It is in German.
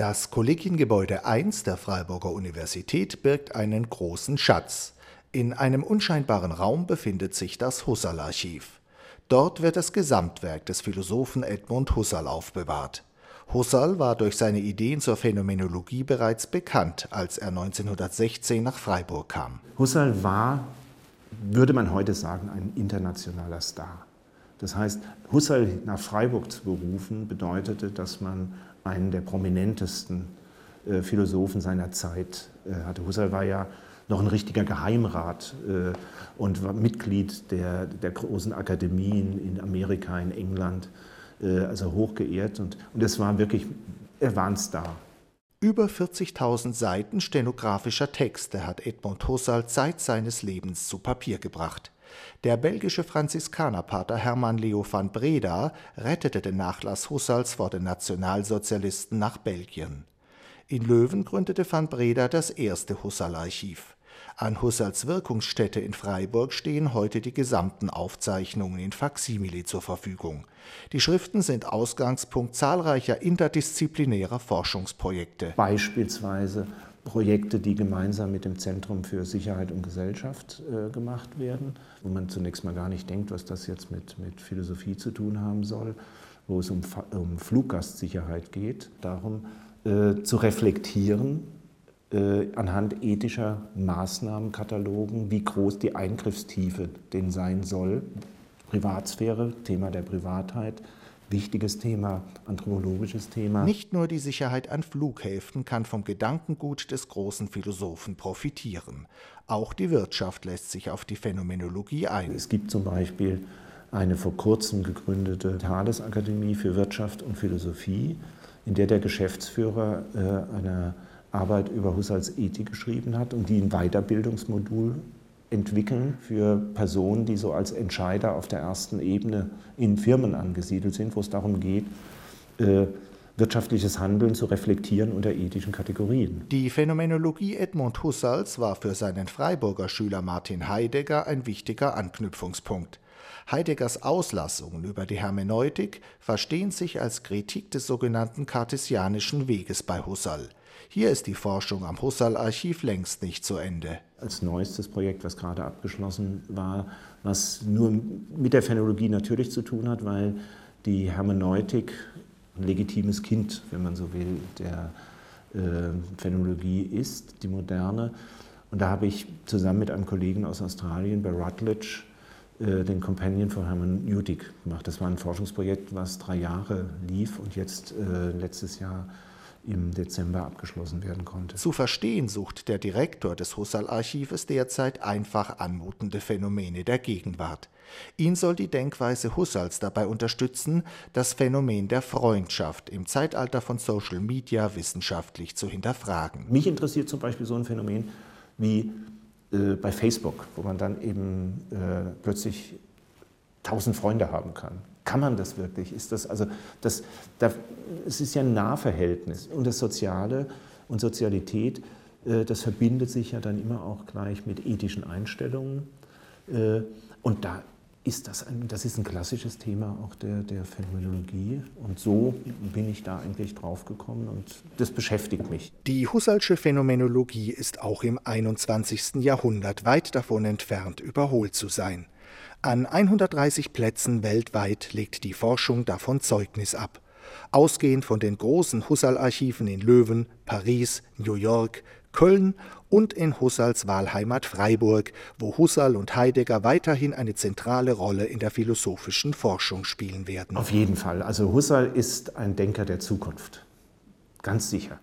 Das Kollegiengebäude 1 der Freiburger Universität birgt einen großen Schatz. In einem unscheinbaren Raum befindet sich das Husserl-Archiv. Dort wird das Gesamtwerk des Philosophen Edmund Husserl aufbewahrt. Husserl war durch seine Ideen zur Phänomenologie bereits bekannt, als er 1916 nach Freiburg kam. Husserl war, würde man heute sagen, ein internationaler Star. Das heißt, Husserl nach Freiburg zu berufen, bedeutete, dass man einen der prominentesten äh, Philosophen seiner Zeit äh, hatte. Husserl war ja noch ein richtiger Geheimrat äh, und war Mitglied der, der großen Akademien in Amerika, in England, also hoch geehrt. Und, und es war wirklich, er war ein Star. Über 40.000 Seiten stenografischer Texte hat Edmund Husserl Zeit seines Lebens zu Papier gebracht. Der belgische Franziskanerpater Hermann Leo van Breda rettete den Nachlass Husserls vor den Nationalsozialisten nach Belgien. In Löwen gründete van Breda das erste Husserl-Archiv. An Husserls Wirkungsstätte in Freiburg stehen heute die gesamten Aufzeichnungen in Faksimile zur Verfügung. Die Schriften sind Ausgangspunkt zahlreicher interdisziplinärer Forschungsprojekte. Beispielsweise Projekte, die gemeinsam mit dem Zentrum für Sicherheit und Gesellschaft äh, gemacht werden, wo man zunächst mal gar nicht denkt, was das jetzt mit, mit Philosophie zu tun haben soll, wo es um, um Fluggastsicherheit geht, darum äh, zu reflektieren anhand ethischer Maßnahmenkatalogen, wie groß die Eingriffstiefe denn sein soll. Privatsphäre, Thema der Privatheit, wichtiges Thema, anthropologisches Thema. Nicht nur die Sicherheit an Flughäfen kann vom Gedankengut des großen Philosophen profitieren. Auch die Wirtschaft lässt sich auf die Phänomenologie ein. Es gibt zum Beispiel eine vor kurzem gegründete Thales-Akademie für Wirtschaft und Philosophie, in der der Geschäftsführer äh, eine Arbeit über Husserls Ethik geschrieben hat und die ein Weiterbildungsmodul entwickeln für Personen, die so als Entscheider auf der ersten Ebene in Firmen angesiedelt sind, wo es darum geht, äh, wirtschaftliches Handeln zu reflektieren unter ethischen Kategorien. Die Phänomenologie Edmund Husserls war für seinen Freiburger Schüler Martin Heidegger ein wichtiger Anknüpfungspunkt. Heideggers Auslassungen über die Hermeneutik verstehen sich als Kritik des sogenannten kartesianischen Weges bei Husserl. Hier ist die Forschung am Husserl-Archiv längst nicht zu Ende. Als neuestes Projekt, was gerade abgeschlossen war, was nur mit der Phänologie natürlich zu tun hat, weil die Hermeneutik ein legitimes Kind, wenn man so will, der äh, Phänologie ist, die moderne. Und da habe ich zusammen mit einem Kollegen aus Australien bei Rutledge äh, den Companion for Hermeneutik gemacht. Das war ein Forschungsprojekt, was drei Jahre lief und jetzt äh, letztes Jahr im Dezember abgeschlossen werden konnte. Zu verstehen sucht der Direktor des Husserl-Archives derzeit einfach anmutende Phänomene der Gegenwart. Ihn soll die Denkweise Husserls dabei unterstützen, das Phänomen der Freundschaft im Zeitalter von Social Media wissenschaftlich zu hinterfragen. Mich interessiert zum Beispiel so ein Phänomen wie äh, bei Facebook, wo man dann eben äh, plötzlich tausend Freunde haben kann. Kann man das wirklich? Ist das, also das, das, es ist ja ein Nahverhältnis und das Soziale und Sozialität, äh, das verbindet sich ja dann immer auch gleich mit ethischen Einstellungen. Äh, und da ist das, ein, das ist ein klassisches Thema auch der, der Phänomenologie. Und so bin ich da eigentlich drauf gekommen und das beschäftigt mich. Die Husserlsche Phänomenologie ist auch im 21. Jahrhundert weit davon entfernt, überholt zu sein. An 130 Plätzen weltweit legt die Forschung davon Zeugnis ab. Ausgehend von den großen Husserl-Archiven in Löwen, Paris, New York, Köln und in Husserls Wahlheimat Freiburg, wo Husserl und Heidegger weiterhin eine zentrale Rolle in der philosophischen Forschung spielen werden. Auf jeden Fall. Also Husserl ist ein Denker der Zukunft. Ganz sicher.